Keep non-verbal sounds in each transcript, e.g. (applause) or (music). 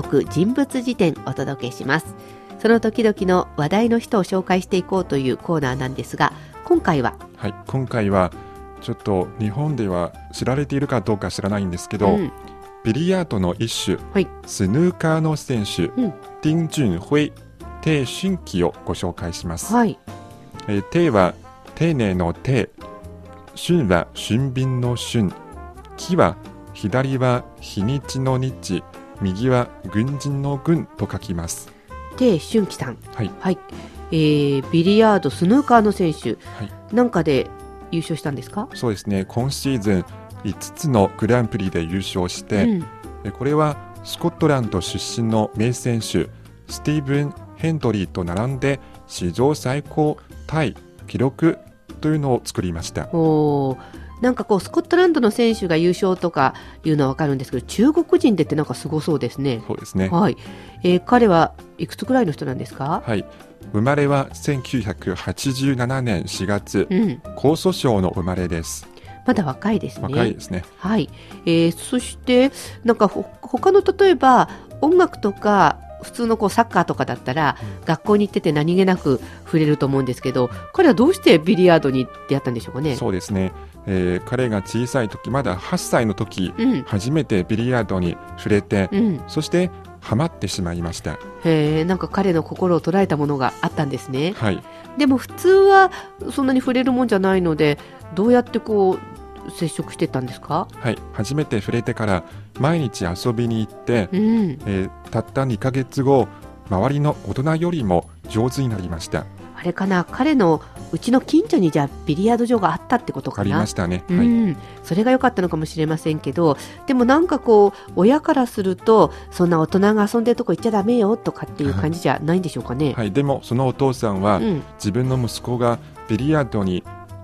国人物辞典お届けします。その時々の話題の人を紹介していこうというコーナーなんですが今回ははい、今回はちょっと日本では知られているかどうか知らないんですけど、うん。ビリヤードの一種、はい。スヌーカーの選手、うん。丁俊輝、丁俊輝をご紹介します。はい。えー丁は丁寧の丁、春は俊敏の春、木は左は日にちの日、右は軍人の軍と書きます。鄭俊樹さん。はい、はい、えー、ビリヤードスヌーカーの選手。はい、なんかで優勝したんですか？そうですね。今シーズン5つのグランプリで優勝して、うん。えこれはスコットランド出身の名選手スティーブン・ヘンドリーと並んで史上最高タイ記録というのを作りました。おーなんかこうスコットランドの選手が優勝とかいうのはわかるんですけど中国人でってなんかすごそうですね。そうですね。はい、えー彼はいくつくらいの人なんですか、はい。生まれは1987年4月。うん、江蘇省の生まれです。まだ若いですね。若いですね。はい、えーそしてなんかほ他の例えば音楽とか普通のこうサッカーとかだったら、学校に行ってて何気なく触れると思うんですけど彼はどうしてビリヤードに出会ったんでしょうかね？そうですね、えー彼が小さい時まだ8歳の時うん。初めてビリヤードに触れてうん、そしてハマってしまいました。へーなんか彼の心を捉えたものがあったんですね。はい。でも普通はそんなに触れるもんじゃないのでどうやってこう接触してったんですか、はい。初めて触れてから毎日遊びに行ってうん、えーたった2ヶ月後周りの大人よりも上手になりました。あれかな？彼のうちの近所にじゃあビリヤード場があったってことかな？ありましたね、うはい、ん、それが良かったのかもしれませんけどでもなんかこう親からするとそんな大人が遊んでるとこ行っちゃダメよとかっていう感じじゃないんでしょうかね？はい、でもそのお父さんはうん、自分の息子がビリヤードに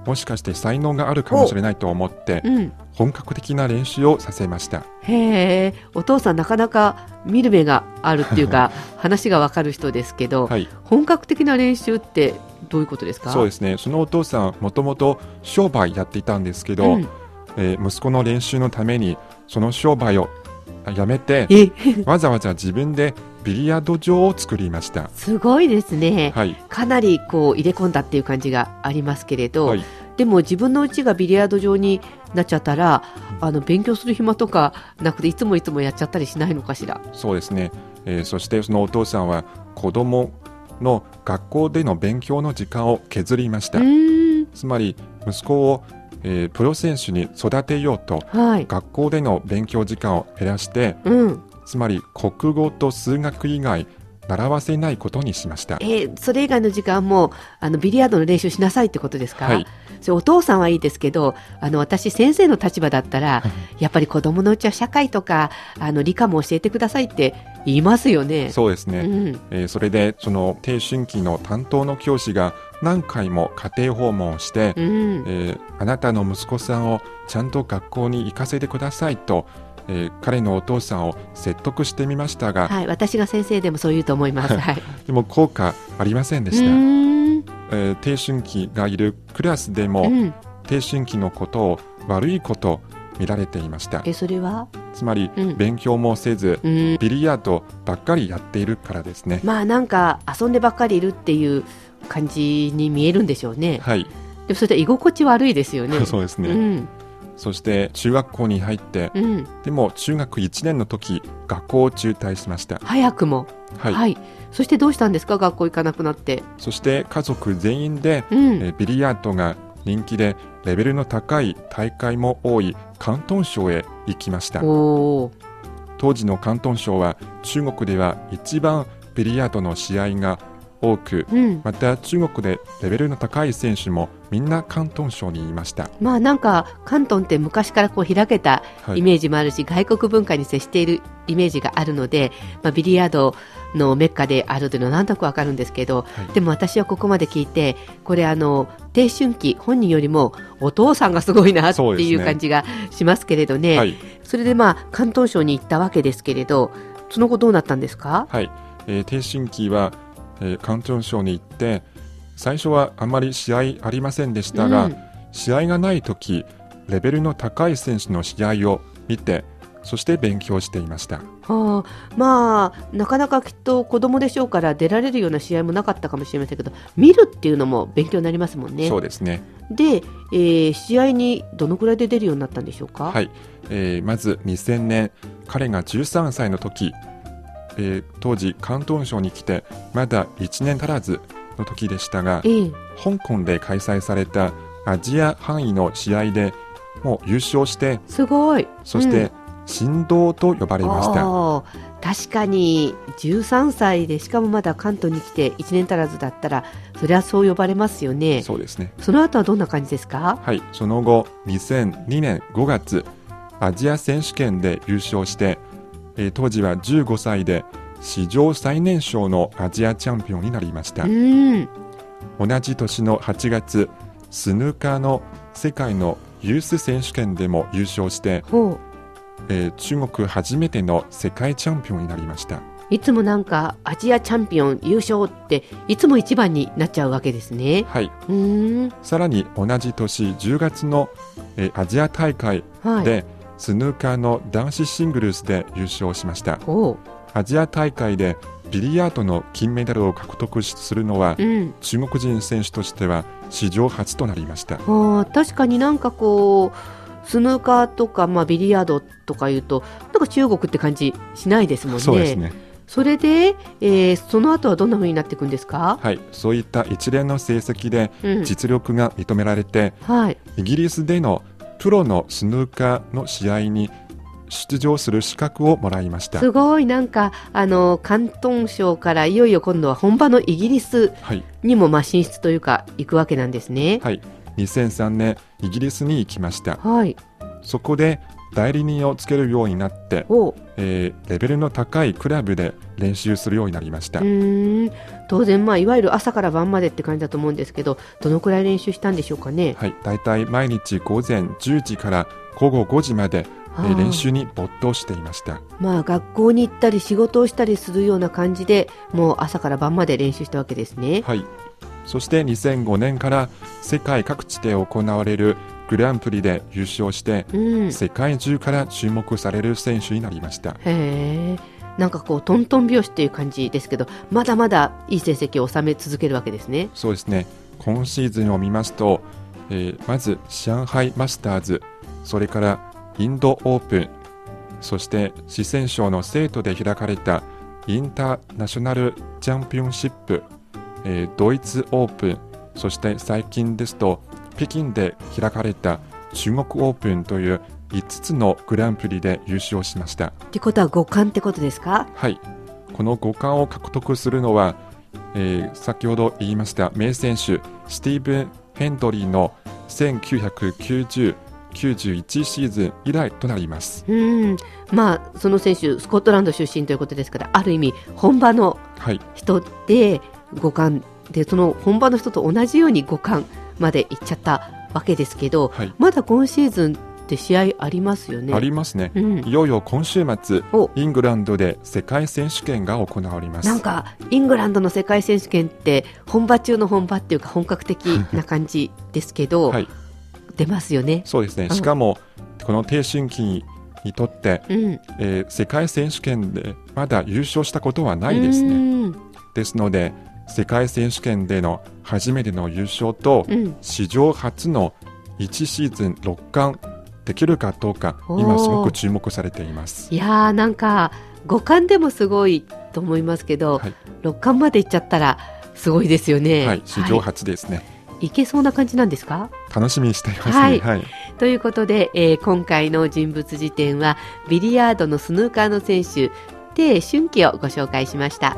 もしかして才能があるかもしれないと思ってうん、本格的な練習をさせました。へえ。お父さんなかなか見る目があるっていうか (laughs) 話がわかる人ですけど、はい。本格的な練習ってどういうことですか？そうですね。そのお父さんもともと商売やっていたんですけど、うん。えー息子の練習のためにその商売をやめてえ？(laughs) わざわざ自分でビリヤード場を作りました。すごいですね、はい。かなりこう入れ込んだっていう感じがありますけれど、はい。でも自分の家がビリヤード場になっちゃったら、あの勉強する暇とかなくていつもいつもやっちゃったりしないのかしら？そうですね、えーそしてそのお父さんは子供の学校での勉強の時間を削りました。つまり息子を、えープロ選手に育てようとはい、学校での勉強時間を減らしてうんつまり国語と数学以外習わせないことにしました。えーそれ以外の時間もあのビリヤードの練習しなさいってことですか、はい。それお父さんはいいですけどあの私先生の立場だったらやっぱり子供のうちは社会とかあの理科も教えてくださいって言いますよね。そうですね、うん。えーそれでその低春期の担当の教師が何回も家庭訪問をして、うん。えーあなたの息子さんをちゃんと学校に行かせてくださいと、えー彼のお父さんを説得してみましたが、はい、私が先生でもそう言うと思います。(laughs) はい、でも効果ありませんでうした、えー低春期がいるクラスでも、うん、低春期のことを悪いこと見られていました。えそれは、つまり、うん。勉強もせずうん、ビリヤードばっかりやっているからですね。まあなんか遊んでばっかりいるっていう感じに見えるんでしょうね。はい、でもそれで居心地悪いですよね。(laughs) そうですね、うん、そして中学校に入ってうん、でも中学1年の時学校を中退しました。早くも、はい、そしてどうしたんですか？学校行かなくなって。そして家族全員で、うん、えービリヤードが人気でレベルの高い大会も多い広東省へ行きました。当時の広東省は中国では一番ビリヤードの試合が多くうん、また中国でレベルの高い選手もみんな広東省にいました、まあなんか関東って昔からこう開けたはい。イメージもあるし、外国文化に接しているイメージがあるので、まあ、ビリヤードのメッカであるというのはなんとなくわかるんですけど、はい。でも私はここまで聞いてこれあの低春期本人よりもお父さんがすごいなっていう感じがしますけれどね。はい。それでまあ広東省に行ったわけですけれどその後どうなったんですか？はい、えー、低春期は、えー、省に行って最初はあまり試合ありませんでしたが、うん試合がない時レベルの高い選手の試合を見てそして勉強していました。はあ、まあなかなかきっと子供でしょうから出られるような試合もなかったかもしれませんけど見るっていうのも勉強になりますもんねそうですね。で、えー試合にどのくらいで出るようになったんでしょうか？はい、えーまず2000年彼が13歳の時、えー当時広東省に来てまだ1年足らずの時でしたがええ。香港で開催されたアジア範囲の試合でもう優勝してすごい。そして神童と呼ばれました、確かに13歳でしかもまだ関東に来て1年足らずだったらそりゃそう呼ばれますよね。そうですね。その後はどんな感じですか？はいその後2002年5月アジア選手権で優勝して、えー当時は15歳で史上最年少のアジアチャンピオンになりました、うん。同じ年の8月スヌーカーの世界のユース選手権でも優勝して、えー中国初めての世界チャンピオンになりました。いつもなんかアジアチャンピオン優勝っていつも一番になっちゃうわけですね。はい。さらに同じ年10月の、えーアジア大会はい。で、スヌーカーの男子シングルスで優勝しました。ほアジア大会でビリヤードの金メダルを獲得するのはううん。中国人選手としては史上初となりました。確かになんかこうスヌーカーとか、まあ、ビリヤードとかいうとなんか中国って感じしないですもんね。そうですね。それで、えーその後はどんな風になっていくんですか、はい。そういった一連の成績でうん。実力が認められて、はい、イギリスでのプロのスヌーカーの試合に出場する資格をもらいました。すごい。なんかあの広東省からいよいよ今度は本場のイギリスはい、にもまあ進出というか行くわけなんですね。はい、2003年イギリスに行きました。はい、そこで代理人をつけるようになって、えーレベルの高いクラブで練習するようになりました、当然、まあ、いわゆる朝から晩までって感じだと思うんですけどどのくらい練習したんでしょうかね？はい、だいたい毎日午前10時から午後5時まで、え練習に没頭していました。まあ学校に行ったり仕事をしたりするような感じでもう朝から晩まで練習したわけですね。はい。そして2005年から世界各地で行われるグランプリで優勝して、うん、世界中から注目される選手になりました。へえ。なんかこうトントン拍子っていう感じですけどまだまだいい成績を収め続けるわけですね。そうですね。今シーズンを見ますと、えーまず上海マスターズそれからインドオープンそして四川省の生徒で開かれたインターナショナルチャンピオンシップ、えードイツオープンそして最近ですと北京で開かれた中国オープンという5つのグランプリで優勝しました。ってことは五冠ってことですか？はい、この5冠を獲得するのは、えー先ほど言いました名選手スティーブン・ヘンドリーの1990-91シーズン以来となります。うん。まあその選手スコットランド出身ということですからある意味本場のはい、人で五冠。でその本場の人と同じように五冠まで行っちゃったわけですけどはい、まだ今シーズンって試合ありますよね。ありますね。うんいよいよ今週末お、イングランドで世界選手権が行われます。なんかイングランドの世界選手権って本場中の本場っていうか本格的な感じですけど、はい、出ますよね。そうですね。うんしかも、この低春期にとって、うん、えー世界選手権でまだ優勝したことはないですね。うんですので世界選手権での初めての優勝と、うん。史上初の1シーズン6冠できるかどうか今すごく注目されています。いやーなんか五冠でもすごいと思いますけど、はい。六冠までいっちゃったらすごいですよね。はい史上は初ですね、い、いけそうな感じなんですか？楽しみにしていますね。はい。はい、ということで、えー今回の人物辞典はビリヤードのスヌーカーの選手テイ・シュンキをご紹介しました。